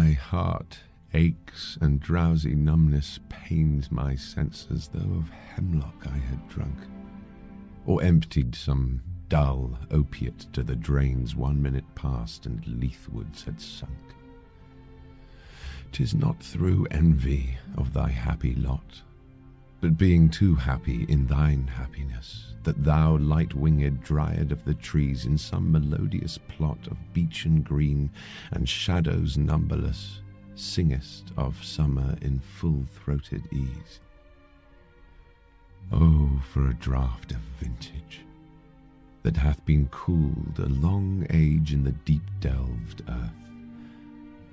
My heart aches, and drowsy numbness pains my senses, though of hemlock I had drunk, or emptied some dull opiate to the drains one minute past and Lethe-wards had sunk. 'Tis not through envy of thy happy lot, but being too happy in thine happiness, that thou, light winged dryad of the trees, in some melodious plot of beechen green and shadows numberless, singest of summer in full throated ease. Oh, for a draught of vintage that hath been cooled a long age in the deep delved earth,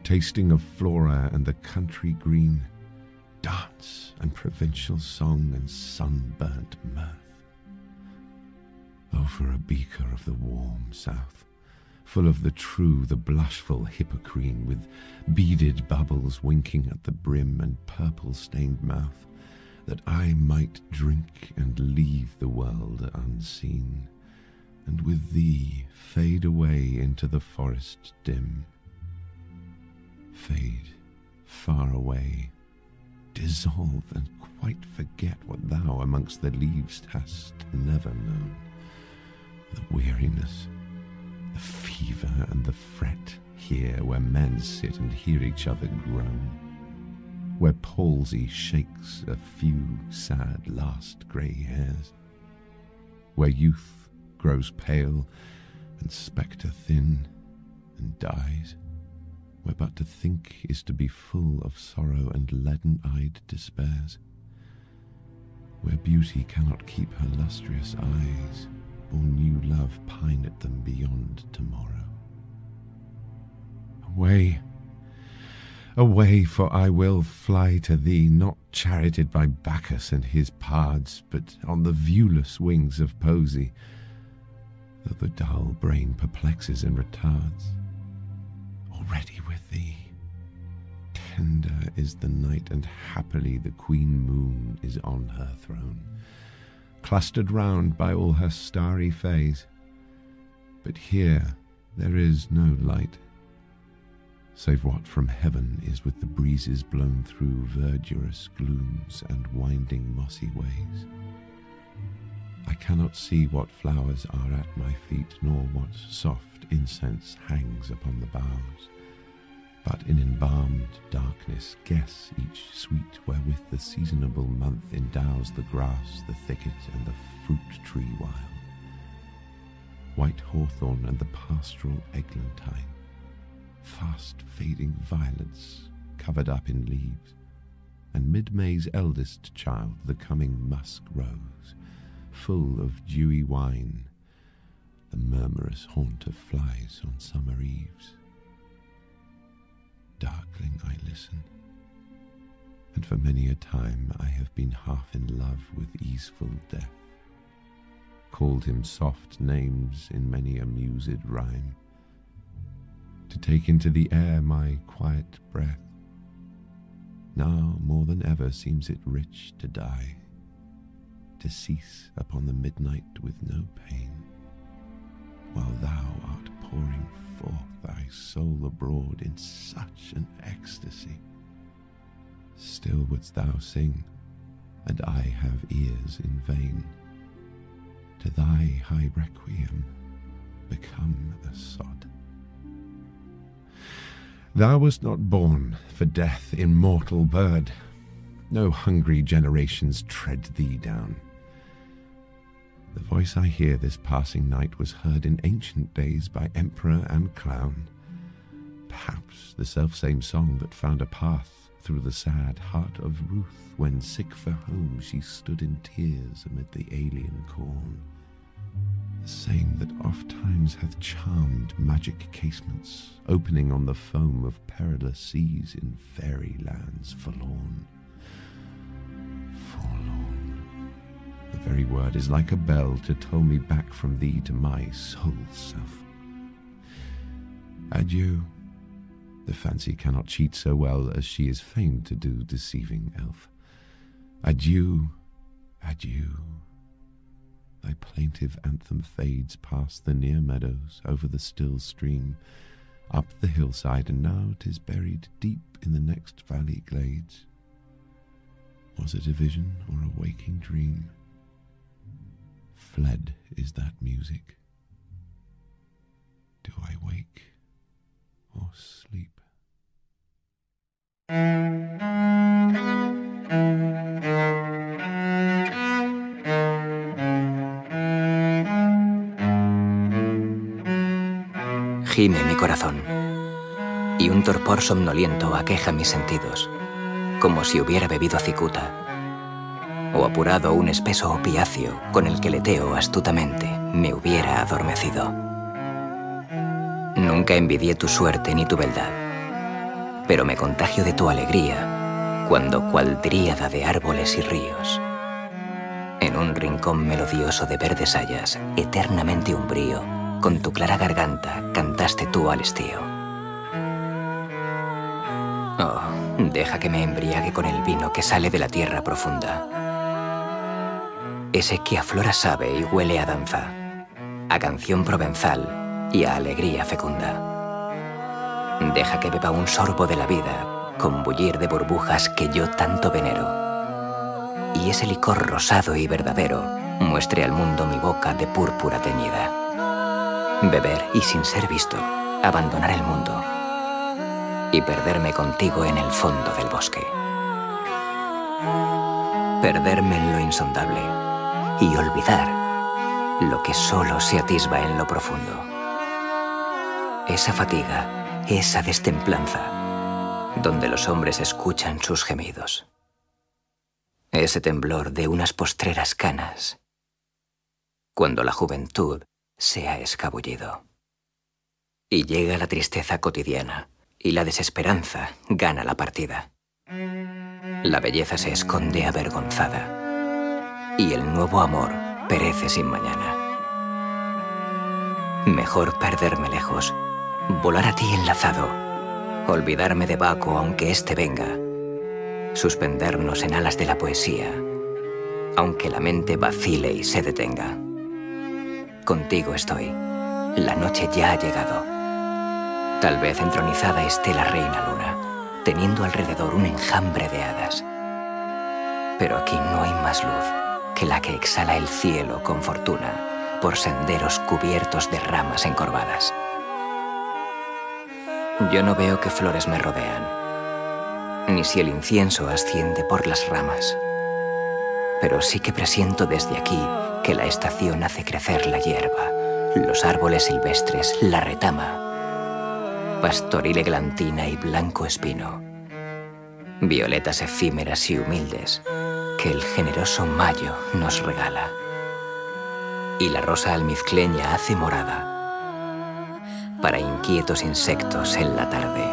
tasting of flora and the country green, dance and provincial song and sunburnt mirth. Oh, for a beaker of the warm south, full of the true, the blushful hippocrene, with beaded bubbles winking at the brim and purple stained mouth, that I might drink and leave the world unseen and with thee fade away into the forest dim. Fade far away, dissolve and quite forget what thou amongst the leaves hast never known. The weariness, the fever, and the fret here where men sit and hear each other groan, where palsy shakes a few sad last grey hairs, where youth grows pale and spectre thin and dies, where but to think is to be full of sorrow and leaden eyed despairs, where beauty cannot keep her lustrous eyes, or new love pine at them beyond tomorrow. Away! Away, for I will fly to thee, not charioted by Bacchus and his pards, but on the viewless wings of poesy though the dull brain perplexes and retards. Already with thee, tender is the night, and happily the queen moon is on her throne, clustered round by all her starry fays. But here there is no light, save what from heaven is with the breezes blown through verdurous glooms and winding mossy ways. I cannot see what flowers are at my feet, nor what soft incense hangs upon the boughs, but in embalmed darkness guess each sweet wherewith the seasonable month endows the grass, the thicket, and the fruit tree wild. White hawthorn and the pastoral eglantine, fast fading violets covered up in leaves, and mid May's eldest child, the coming musk rose full of dewy wine, the murmurous haunt of flies on summer eves. Darkling I listen, and for many a time I have been half in love with easeful death, called him soft names in many a mused rhyme, to take into the air my quiet breath. Now more than ever seems it rich to die. To cease upon the midnight with no pain, while thou art pouring forth thy soul abroad in such an ecstasy. Still wouldst thou sing, and I have ears in vain. To thy high requiem become a sod. Thou wast not born for death, immortal bird. No hungry generations tread thee down. The voice I hear this passing night was heard in ancient days by emperor and clown. Perhaps the selfsame song that found a path through the sad heart of Ruth when sick for home she stood in tears amid the alien corn. The same that oft times hath charmed magic casements, opening on the foam of perilous seas in fairy lands forlorn. Very word is like a bell to toll me back from thee to my sole self. Adieu. The fancy cannot cheat so well as she is famed to do, deceiving elf. Adieu, adieu. Thy plaintive anthem fades past the near meadows, over the still stream, up the hillside, and now 'tis buried deep in the next valley glades. Was it a vision or a waking dream? Is that music. Do I wake or sleep? Gime mi corazón y un torpor somnoliento aqueja mis sentidos, como si hubiera bebido cicuta o apurado un espeso opiáceo con el que leteo astutamente me hubiera adormecido. Nunca envidié tu suerte ni tu beldad, pero me contagio de tu alegría cuando cual dríada de árboles y ríos, en un rincón melodioso de verdes hayas, eternamente umbrío, con tu clara garganta cantaste tú al estío. Oh, deja que me embriague con el vino que sale de la tierra profunda. Ese que a flora sabe y huele a danza, a canción provenzal y a alegría fecunda. Deja que beba un sorbo de la vida con bullir de burbujas que yo tanto venero. Y ese licor rosado y verdadero muestre al mundo mi boca de púrpura teñida beber y sin ser visto, abandonar el mundo y perderme contigo en el fondo del bosque. Perderme en lo insondable y olvidar lo que solo se atisba en lo profundo. Esa fatiga, esa destemplanza, donde los hombres escuchan sus gemidos. Ese temblor de unas postreras canas, cuando la juventud se ha escabullido. Y llega la tristeza cotidiana, y la desesperanza gana la partida. La belleza se esconde avergonzada, y el nuevo amor perece sin mañana. Mejor perderme lejos, volar a ti enlazado, olvidarme de Baco aunque éste venga, suspendernos en alas de la poesía, aunque la mente vacile y se detenga. Contigo estoy. La noche ya ha llegado. Tal vez entronizada esté la reina luna, teniendo alrededor un enjambre de hadas. Pero aquí no hay más luz que la que exhala el cielo con fortuna por senderos cubiertos de ramas encorvadas. Yo no veo que flores me rodean, ni si el incienso asciende por las ramas, pero sí que presiento desde aquí que la estación hace crecer la hierba, los árboles silvestres, la retama, pastoril eglantina y blanco espino, violetas efímeras y humildes que el generoso mayo nos regala. Y la rosa almizcleña hace morada para inquietos insectos en la tarde.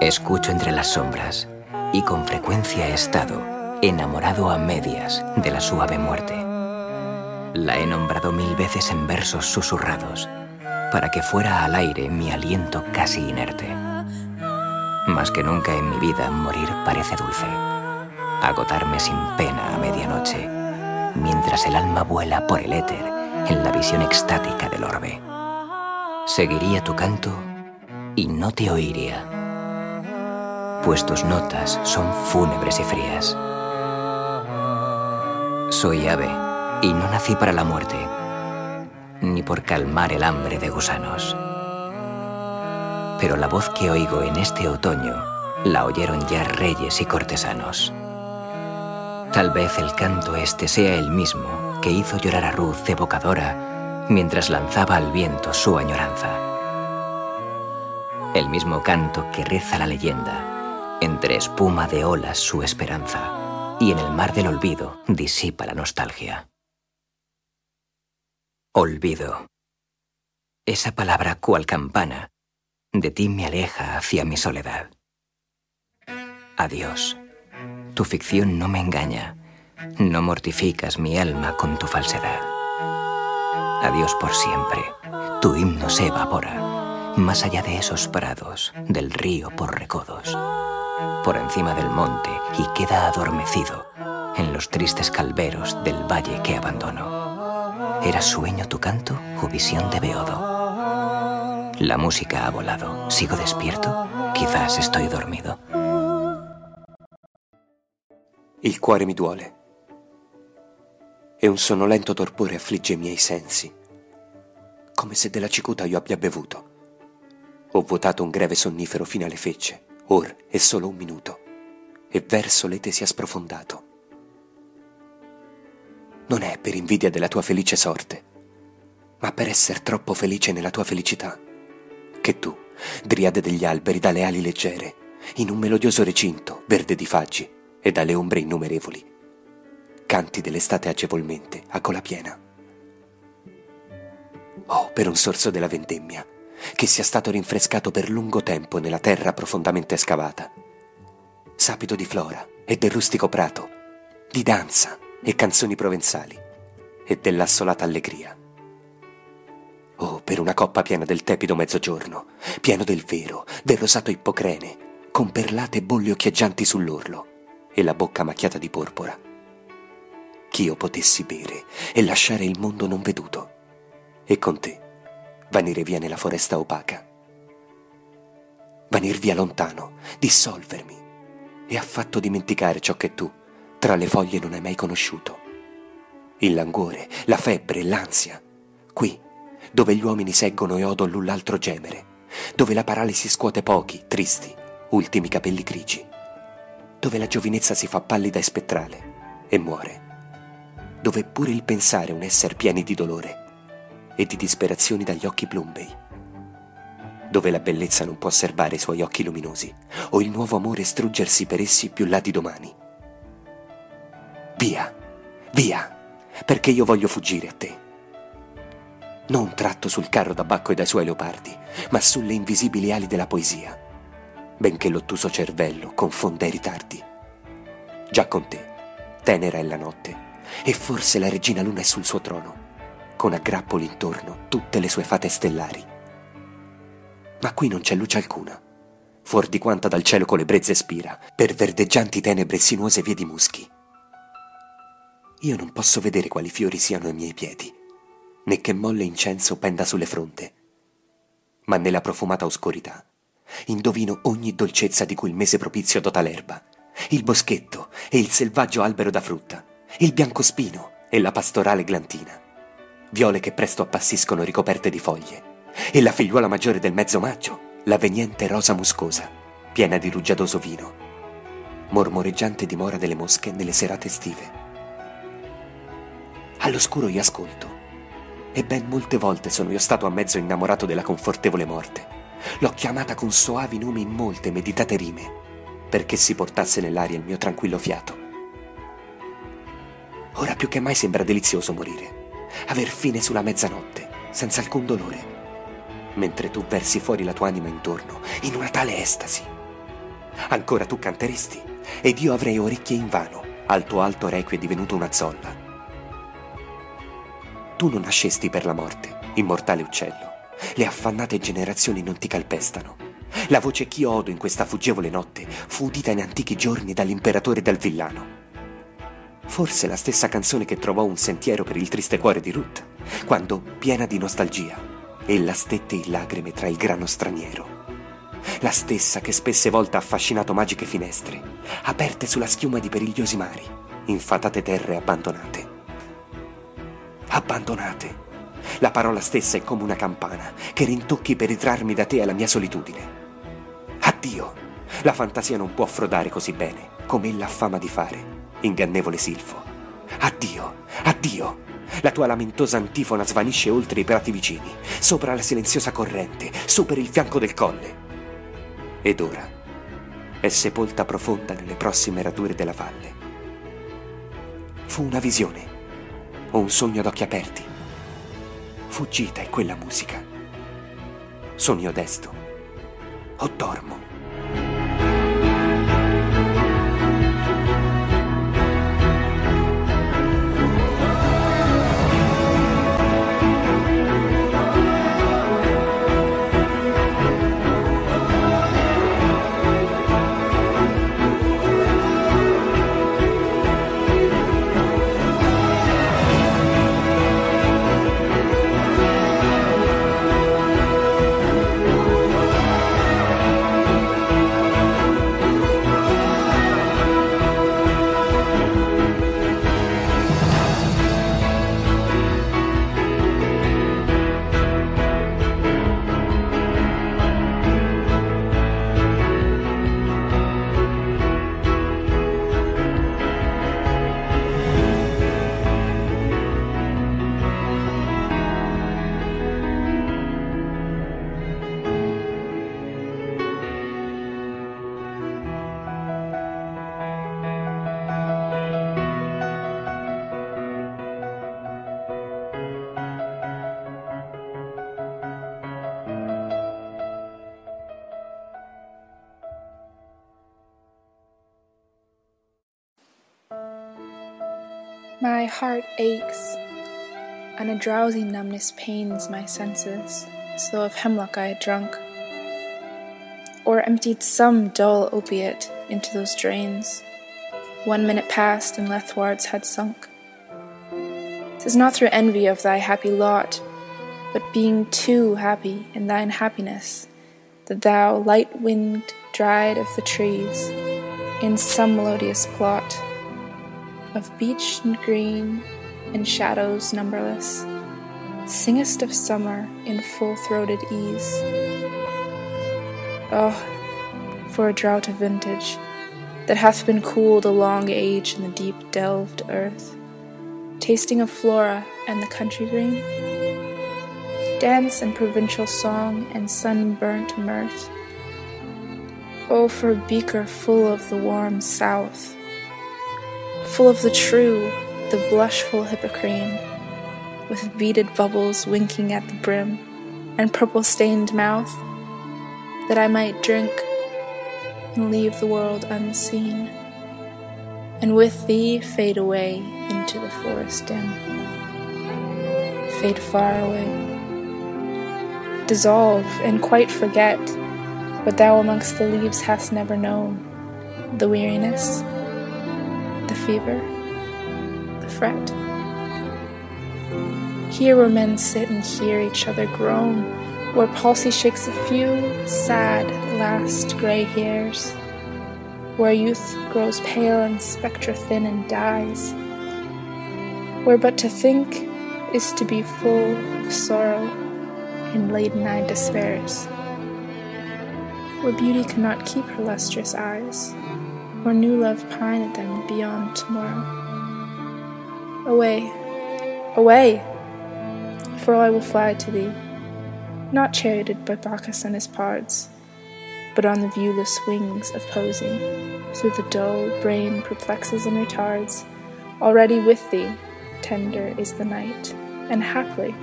Escucho entre las sombras y con frecuencia he estado enamorado a medias de la suave muerte. La he nombrado mil veces en versos susurrados, para que fuera al aire mi aliento casi inerte. Más que nunca en mi vida morir parece dulce, agotarme sin pena a medianoche, mientras el alma vuela por el éter en la visión extática del orbe. Seguiría tu canto y no te oiría, pues tus notas son fúnebres y frías. Soy ave y no nací para la muerte, ni por calmar el hambre de gusanos. Pero la voz que oigo en este otoño la oyeron ya reyes y cortesanos. Tal vez el canto este sea el mismo que hizo llorar a Ruth evocadora mientras lanzaba al viento su añoranza. El mismo canto que reza la leyenda, entre espuma de olas su esperanza y en el mar del olvido disipa la nostalgia. Olvido. Esa palabra cual campana de ti me aleja hacia mi soledad. Adiós. Tu ficción no me engaña. No mortificas mi alma con tu falsedad. Adiós por siempre. Tu himno se evapora, más allá de esos prados, del río por recodos por encima del monte y queda adormecido en los tristes calveros del valle que abandono. ¿Era sueño tu canto o visión de Beodo? La música ha volado. ¿Sigo despierto? Quizás estoy dormido. Il cuore mi duole e un sonnolento torpore affligge i miei sensi, come se della cicuta io abbia bevuto. Ho vuotato un greve sonnifero fino alle fecce, or è solo un minuto, e verso l'ete sia sprofondato. Non è per invidia della tua felice sorte, ma per essere troppo felice nella tua felicità, che tu, driade degli alberi dalle ali leggere, in un melodioso recinto, verde di faggi e dalle ombre innumerevoli, canti dell'estate agevolmente a cola piena. Oh, per un sorso della vendemmia, che sia stato rinfrescato per lungo tempo nella terra profondamente scavata. Sapito di flora e del rustico prato, di danza e canzoni provenzali e dell'assolata allegria. Oh, per una coppa piena del tepido mezzogiorno, pieno del vero, del rosato ippocrene, con perlate bolle occhieggianti sull'orlo e la bocca macchiata di porpora ch'io potessi bere e lasciare il mondo non veduto, e con te vanire via nella foresta opaca. Vanir via lontano, dissolvermi, e affatto dimenticare ciò che tu, tra le foglie, non hai mai conosciuto. Il languore, la febbre, l'ansia, qui, dove gli uomini seggono e odo l'un l'altro gemere, dove la paralisi scuote pochi, tristi, ultimi capelli grigi, dove la giovinezza si fa pallida e spettrale e muore dove pure il pensare un essere pieni di dolore e di disperazioni dagli occhi plumbei, dove la bellezza non può serbare i suoi occhi luminosi o il nuovo amore struggersi per essi più là di domani. Via, via, perché io voglio fuggire a te. Non tratto sul carro da Bacco e dai suoi leopardi, ma sulle invisibili ali della poesia, benché l'ottuso cervello confonda i ritardi. Già con te, tenera è la notte, e forse la regina luna è sul suo trono, con a grappoli intorno tutte le sue fate stellari. Ma qui non c'è luce alcuna, fuor di quanta dal cielo con le brezze spira, per verdeggianti tenebre e sinuose vie di muschi. Io non posso vedere quali fiori siano ai miei piedi, né che molle incenso penda sulle fronte, ma nella profumata oscurità indovino ogni dolcezza di cui il mese propizio dota l'erba, il boschetto e il selvaggio albero da frutta il biancospino e la pastorale glantina, viole che presto appassiscono ricoperte di foglie, e la figliuola maggiore del mezzo maggio, la veniente rosa muscosa, piena di rugiadoso vino, mormoreggiante dimora delle mosche nelle serate estive. All'oscuro io ascolto, e ben molte volte sono io stato a mezzo innamorato della confortevole morte. L'ho chiamata con soavi nomi in molte meditate rime, perché si portasse nell'aria il mio tranquillo fiato. Ora più che mai sembra delizioso morire, aver fine sulla mezzanotte, senza alcun dolore, mentre tu versi fuori la tua anima intorno, in una tale estasi. Ancora tu canteresti, ed io avrei orecchie invano, al tuo alto requie divenuto una zolla. Tu non nascesti per la morte, immortale uccello. Le affannate generazioni non ti calpestano. La voce che io odo in questa fuggevole notte fu udita in antichi giorni dall'imperatore dal villano Forse la stessa canzone che trovò un sentiero per il triste cuore di Ruth, quando, piena di nostalgia, ella stette in lacrime tra il grano straniero. La stessa che spesse volte ha affascinato magiche finestre, aperte sulla schiuma di perigliosi mari, infatate terre abbandonate. Abbandonate. La parola stessa è come una campana che rintocchi per ritrarmi da te alla mia solitudine. Addio. La fantasia non può frodare così bene come ella ha fama di fare ingannevole Silfo. Addio, addio! La tua lamentosa antifona svanisce oltre i prati vicini, sopra la silenziosa corrente, su per il fianco del colle. Ed ora è sepolta profonda nelle prossime radure della valle. Fu una visione o un sogno ad occhi aperti. Fuggita è quella musica. Sono io desto o dormo. My heart aches, and a drowsy numbness pains my senses, as though of hemlock I had drunk, or emptied some dull opiate into those drains. One minute passed, and Lethe-wards had sunk. 'Tis not through envy of thy happy lot, but being too happy in thine happiness, that thou, light winged, dryad of the trees, in some melodious plot of beech and green and shadows numberless, singest of summer in full throated ease. Oh, for a drought of vintage that hath been cooled a long age in the deep delved earth, tasting of flora and the country green, dance and provincial song and sunburnt mirth. Oh, for a beaker full of the warm south full of the true, the blushful hippocrene, with beaded bubbles winking at the brim, and purple stained mouth, that I might drink and leave the world unseen, and with thee fade away into the forest dim, fade far away, dissolve and quite forget what thou amongst the leaves hast never known, the weariness fever, the fret. Here where men sit and hear each other groan, where palsy shakes a few sad last grey hairs, where youth grows pale and spectre thin and dies, where but to think is to be full of sorrow and laden eyed despairs, where beauty cannot keep her lustrous eyes or new love pine at them beyond tomorrow. Away, away! For I will fly to thee, not charioted by Bacchus and his pards, but on the viewless wings of Poesy, through the dull brain perplexes and retards. Already with thee, tender is the night, and haply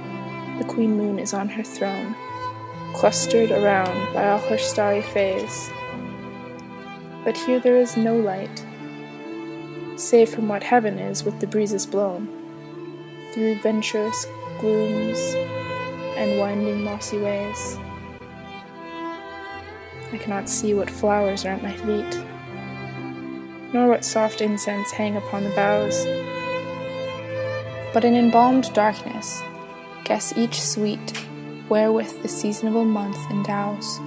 the queen moon is on her throne, clustered around by all her starry fays but here there is no light, save from what heaven is with the breezes blown, through venturous glooms and winding mossy ways. I cannot see what flowers are at my feet, nor what soft incense hang upon the boughs, but in embalmed darkness guess each sweet wherewith the seasonable month endows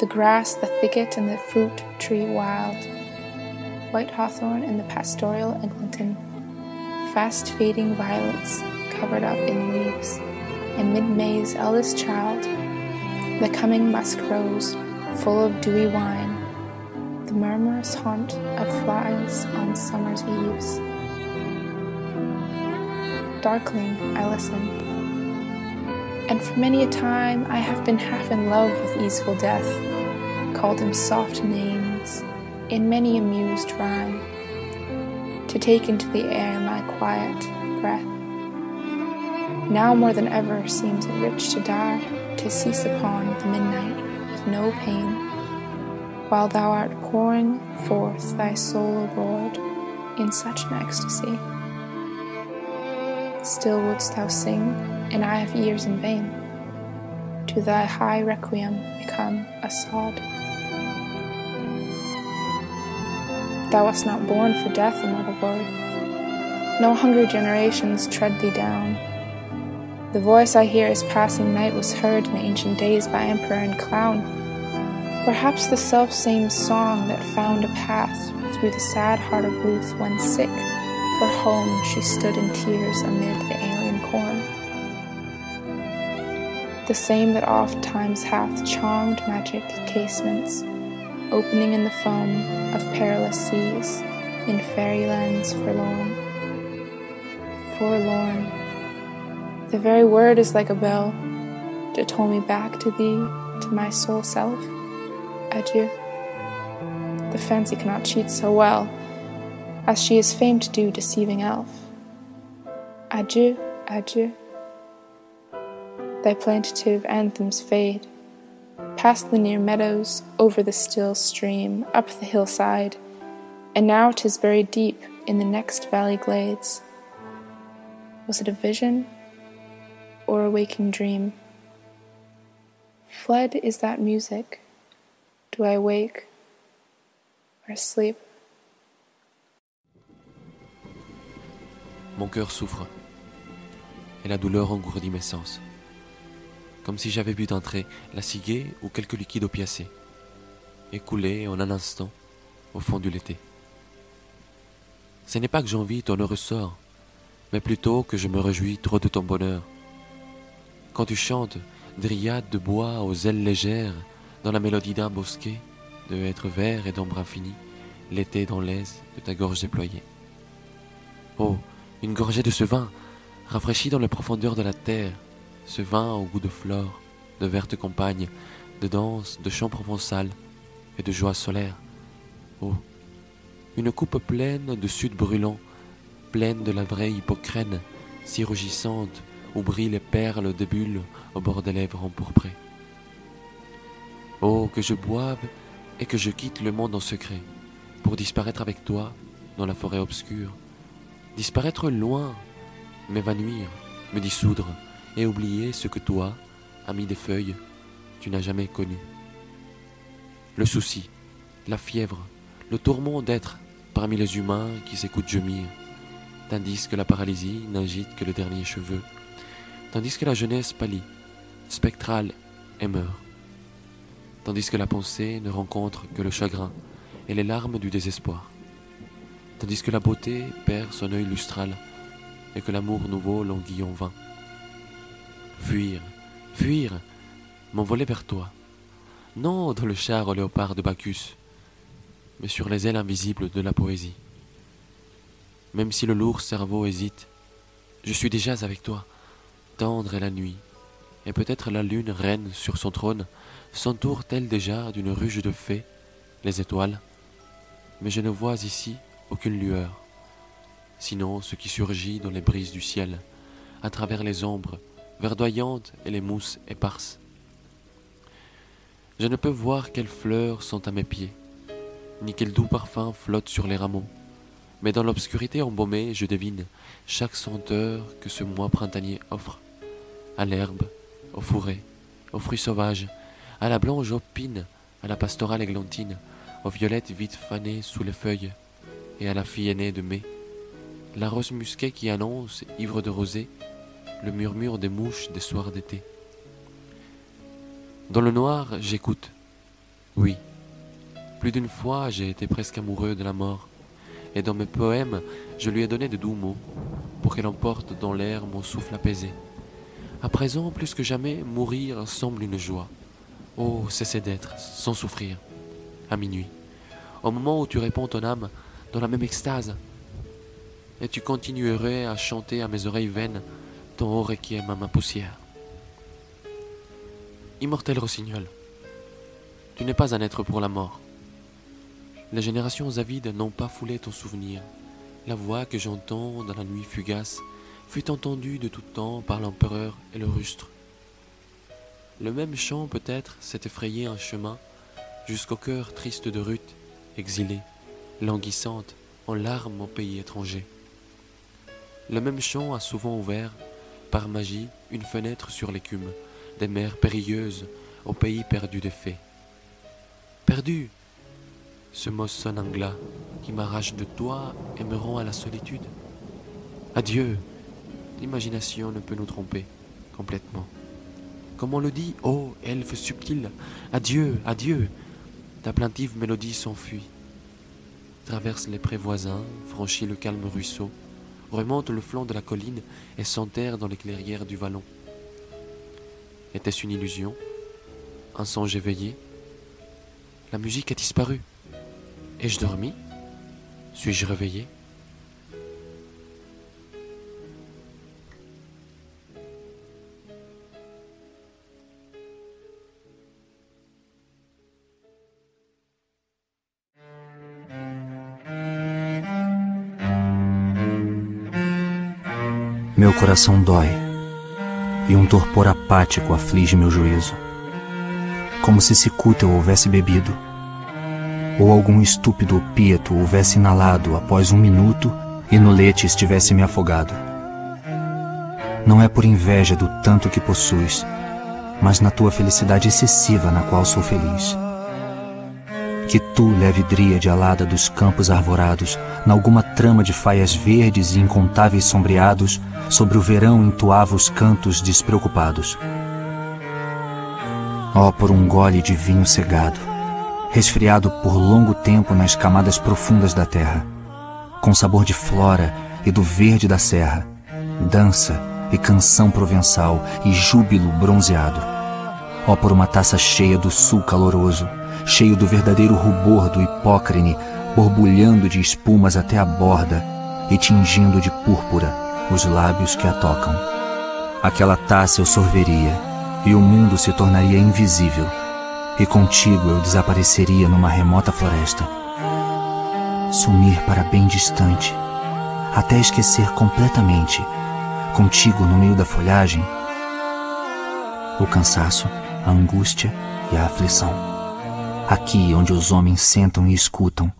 the grass, the thicket, and the fruit tree wild, white hawthorn and the pastoral eglantine, fast fading violets covered up in leaves, and mid May's eldest child, the coming musk rose, full of dewy wine, the murmurous haunt of flies on summer's eves. Darkling, I listen and for many a time I have been half in love with easeful death, called him soft names in many amused rhyme, to take into the air my quiet breath. Now more than ever seems it rich to die, to cease upon the midnight with no pain, while thou art pouring forth thy soul, abroad in such an ecstasy. Still wouldst thou sing, and I have ears in vain. To thy high requiem become a sod. Thou wast not born for death, immortal word. No hungry generations tread thee down. The voice I hear as passing night was heard in ancient days by emperor and clown. Perhaps the self same song that found a path through the sad heart of Ruth when sick for home she stood in tears amid the alien corn. The same that oft times hath charmed magic casements, opening in the foam of perilous seas, in fairylands forlorn. Forlorn. The very word is like a bell to toll me back to thee, to my sole self. Adieu. The fancy cannot cheat so well as she is famed to do deceiving elf. Adieu, adieu. Thy plaintive anthems fade, past the near meadows, over the still stream, up the hillside, and now 'tis buried deep in the next valley glades, Was it a vision or a waking dream? Fled is that music. Do I wake or sleep? Mon cœur souffre et la douleur engourdit mes sens, comme si j'avais bu d'entrée la ciguë ou quelque liquide opiacé, écoulé en un instant au fond du l'été. Ce n'est pas que j'envie ton heureux sort, mais plutôt que je me réjouis trop de ton bonheur. Quand tu chantes dryade de bois aux ailes légères, dans la mélodie d'un bosquet, de être vert et d'ombre infinie, l'été dans l'aise de ta gorge déployée. Oh, une gorgée de ce vin, rafraîchi dans les profondeurs de la terre, ce vin au goût de flore, de vertes campagnes, de danse, de chants provençal et de joie solaire. Oh, une coupe pleine de sud brûlant, pleine de la vraie hypocrène, si rougissante, où brillent les perles de bulles au bord des lèvres empourprées. Oh, que je boive et que je quitte le monde en secret, pour disparaître avec toi dans la forêt obscure, disparaître loin, m'évanouir, me dissoudre et oublier ce que toi, ami des feuilles, tu n'as jamais connu. Le souci, la fièvre, le tourment d'être parmi les humains qui s'écoutent gémir, tandis que la paralysie n'agite que le dernier cheveu, tandis que la jeunesse pâlit, spectrale et meurt, tandis que la pensée ne rencontre que le chagrin et les larmes du désespoir, tandis que la beauté perd son œil lustral et que l'amour nouveau languit en vain. Fuir, fuir, m'envoler vers toi, non dans le char au léopard de Bacchus, mais sur les ailes invisibles de la poésie. Même si le lourd cerveau hésite, je suis déjà avec toi, tendre est la nuit, et peut-être la lune reine sur son trône s'entoure-t-elle déjà d'une ruche de fées, les étoiles, mais je ne vois ici aucune lueur, sinon ce qui surgit dans les brises du ciel, à travers les ombres verdoyantes et les mousses éparses. Je ne peux voir quelles fleurs sont à mes pieds, ni quel doux parfum flotte sur les rameaux. Mais dans l'obscurité embaumée, je devine chaque senteur que ce mois printanier offre. À l'herbe, aux fourrés, aux fruits sauvages, à la blanche opine, à la pastorale églantine, aux violettes vite fanées sous les feuilles, et à la fille aînée de mai. La rose musquée qui annonce, ivre de rosée, le murmure des mouches des soirs d'été. Dans le noir, j'écoute. Oui, plus d'une fois, j'ai été presque amoureux de la mort, et dans mes poèmes, je lui ai donné de doux mots, pour qu'elle emporte dans l'air mon souffle apaisé. À présent, plus que jamais, mourir semble une joie. Oh, cesser d'être, sans souffrir, à minuit, au moment où tu réponds ton âme dans la même extase, et tu continuerais à chanter à mes oreilles vaines ton haut requiem à ma poussière. Immortel rossignol, tu n'es pas un être pour la mort. Les générations avides n'ont pas foulé ton souvenir. La voix que j'entends dans la nuit fugace fut entendue de tout temps par l'empereur et le rustre. Le même chant peut-être s'est effrayé un chemin jusqu'au cœur triste de Ruth, exilée, languissante, en larmes au pays étranger. Le même chant a souvent ouvert, par magie, une fenêtre sur l'écume des mers périlleuses au pays perdu des fées. Perdu, ce mot sonne angla qui m'arrache de toi et me rend à la solitude. Adieu, l'imagination ne peut nous tromper complètement. Comme on le dit, ô elfe subtil, adieu, adieu, ta plaintive mélodie s'enfuit, traverse les prés voisins, franchit le calme ruisseau, remonte le flanc de la colline et s'enterre dans les clairières du vallon. Était-ce une illusion? Un songe éveillé? La musique a disparu. Ai-je dormi? Suis-je réveillé? Meu coração dói e um torpor apático aflige meu juízo, como se cicuta eu houvesse bebido ou algum estúpido opíato houvesse inalado após um minuto e no leite estivesse me afogado. Não é por inveja do tanto que possuis, mas na tua felicidade excessiva na qual sou feliz. Que tu, leve dríade alada dos campos arvorados, nalguma trama de faias verdes e incontáveis sombreados, sobre o verão entoava os cantos despreocupados. Ó, oh, por um gole de vinho cegado, resfriado por longo tempo nas camadas profundas da terra, com sabor de flora e do verde da serra, dança e canção provençal e júbilo bronzeado. Ó, oh, por uma taça cheia do sul caloroso, cheio do verdadeiro rubor do hipócrine, borbulhando de espumas até a borda e tingindo de púrpura os lábios que a tocam. Aquela taça eu sorveria e o mundo se tornaria invisível, e contigo eu desapareceria numa remota floresta. Sumir para bem distante, até esquecer completamente, contigo no meio da folhagem, o cansaço, a angústia e a aflição aqui onde os homens sentam e escutam,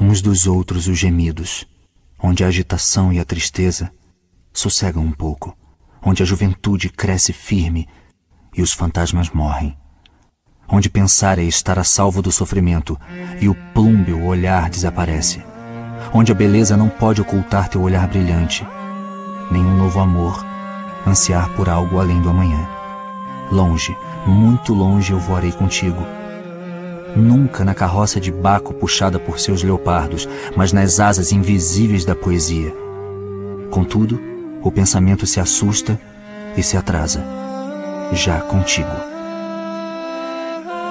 uns dos outros os gemidos, onde a agitação e a tristeza sossegam um pouco, onde a juventude cresce firme e os fantasmas morrem, onde pensar é estar a salvo do sofrimento e o plúmbeo olhar desaparece, onde a beleza não pode ocultar teu olhar brilhante, nenhum novo amor ansiar por algo além do amanhã. Longe, muito longe eu voarei contigo nunca na carroça de Baco puxada por seus leopardos, mas nas asas invisíveis da poesia. Contudo, o pensamento se assusta e se atrasa, já contigo.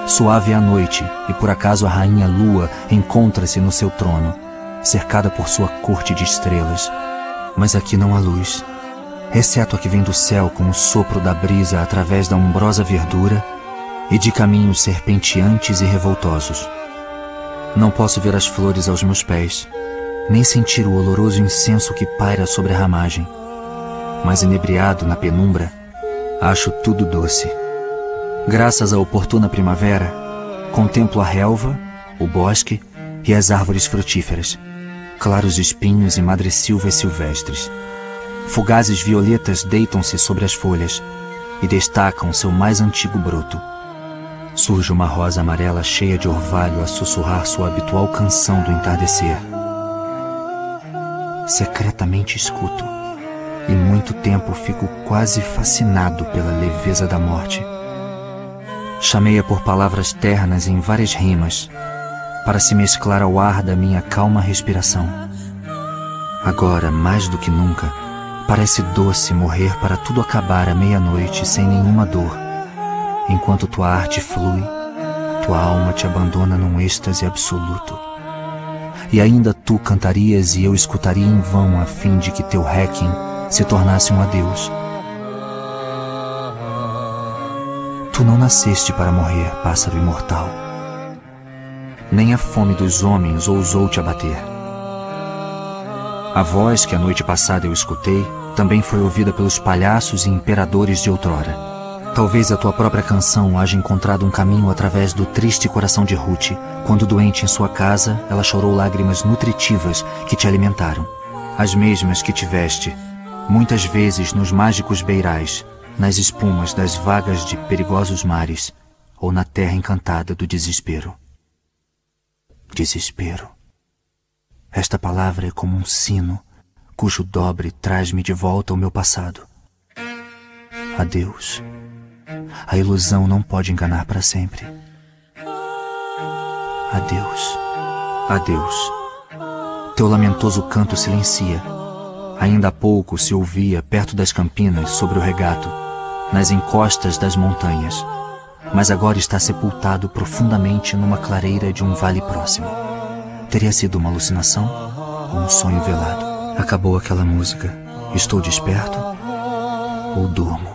Suave é a noite, e por acaso a rainha Lua encontra-se no seu trono, cercada por sua corte de estrelas. Mas aqui não há luz, exceto a que vem do céu com o sopro da brisa através da umbrosa verdura e de caminhos serpenteantes e revoltosos. Não posso ver as flores aos meus pés, nem sentir o oloroso incenso que paira sobre a ramagem. Mas inebriado na penumbra, acho tudo doce. Graças à oportuna primavera, contemplo a relva, o bosque e as árvores frutíferas, claros espinhos e madressilvas silvestres. Fugazes violetas deitam-se sobre as folhas e destacam seu mais antigo broto. Surge uma rosa amarela cheia de orvalho a sussurrar sua habitual canção do entardecer. Secretamente escuto, e muito tempo fico quase fascinado pela leveza da morte. Chamei-a por palavras ternas em várias rimas, para se mesclar ao ar da minha calma respiração. Agora, mais do que nunca, parece doce morrer para tudo acabar à meia-noite sem nenhuma dor Enquanto tua arte flui, tua alma te abandona num êxtase absoluto. E ainda tu cantarias e eu escutaria em vão a fim de que teu requiem se tornasse um adeus. Tu não nasceste para morrer, pássaro imortal. Nem a fome dos homens ousou te abater. A voz que a noite passada eu escutei também foi ouvida pelos palhaços e imperadores de outrora. Talvez a tua própria canção haja encontrado um caminho através do triste coração de Ruth, quando doente em sua casa, ela chorou lágrimas nutritivas que te alimentaram, as mesmas que tiveste, muitas vezes nos mágicos beirais, nas espumas das vagas de perigosos mares ou na terra encantada do desespero. Desespero. Esta palavra é como um sino cujo dobre traz-me de volta ao meu passado. Adeus. A ilusão não pode enganar para sempre. Adeus. Adeus. Teu lamentoso canto silencia. Ainda há pouco se ouvia perto das campinas, sobre o regato, nas encostas das montanhas, mas agora está sepultado profundamente numa clareira de um vale próximo. Teria sido uma alucinação ou um sonho velado? Acabou aquela música. Estou desperto ou durmo?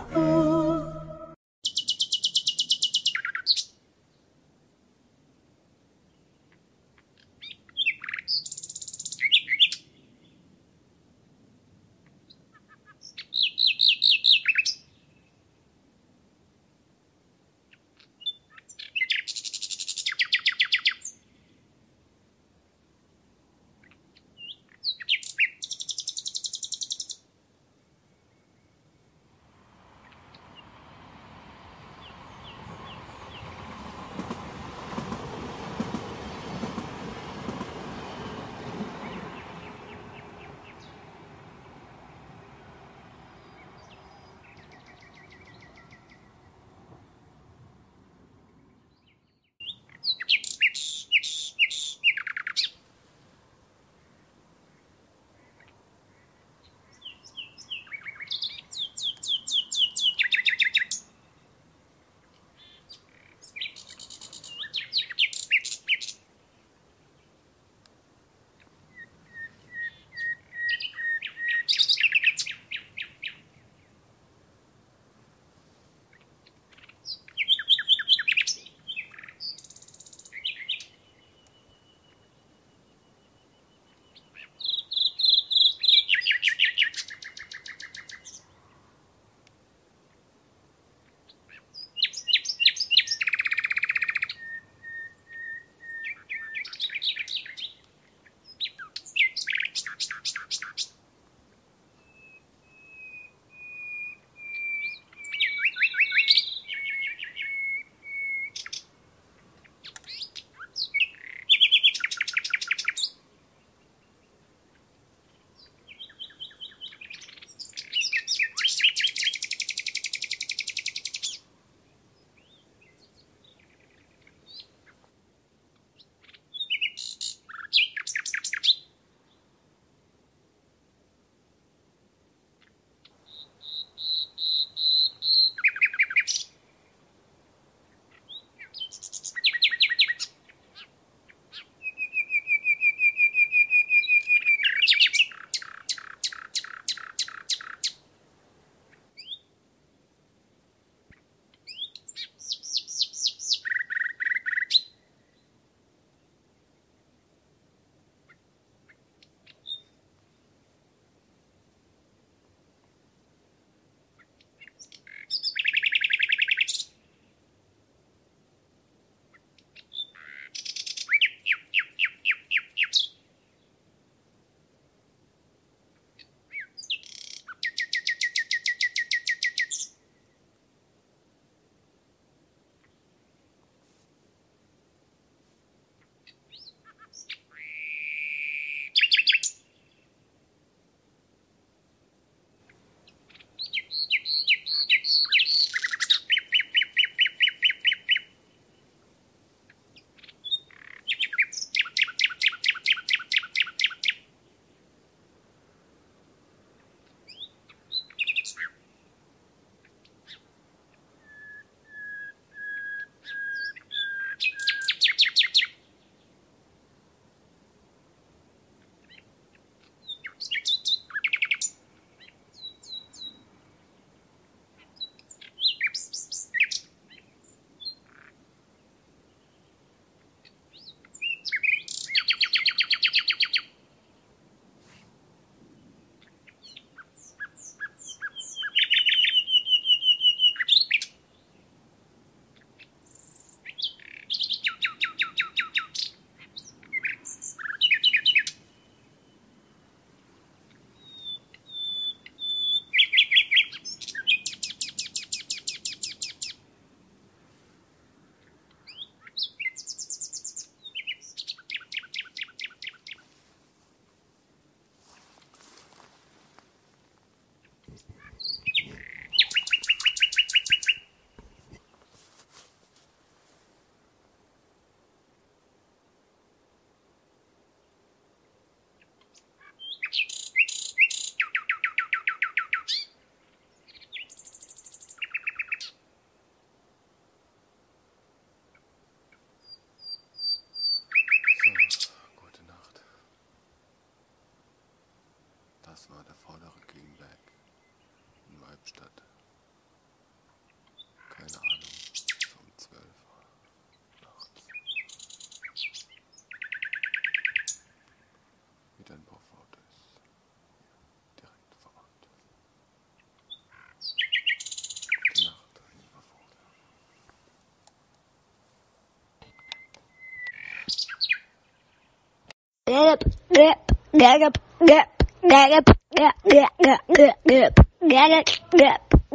get up, get, get up, get, get, get, get, get up,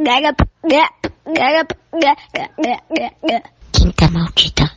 get up, get, get up, get, get up, get, get. Quinta maldita.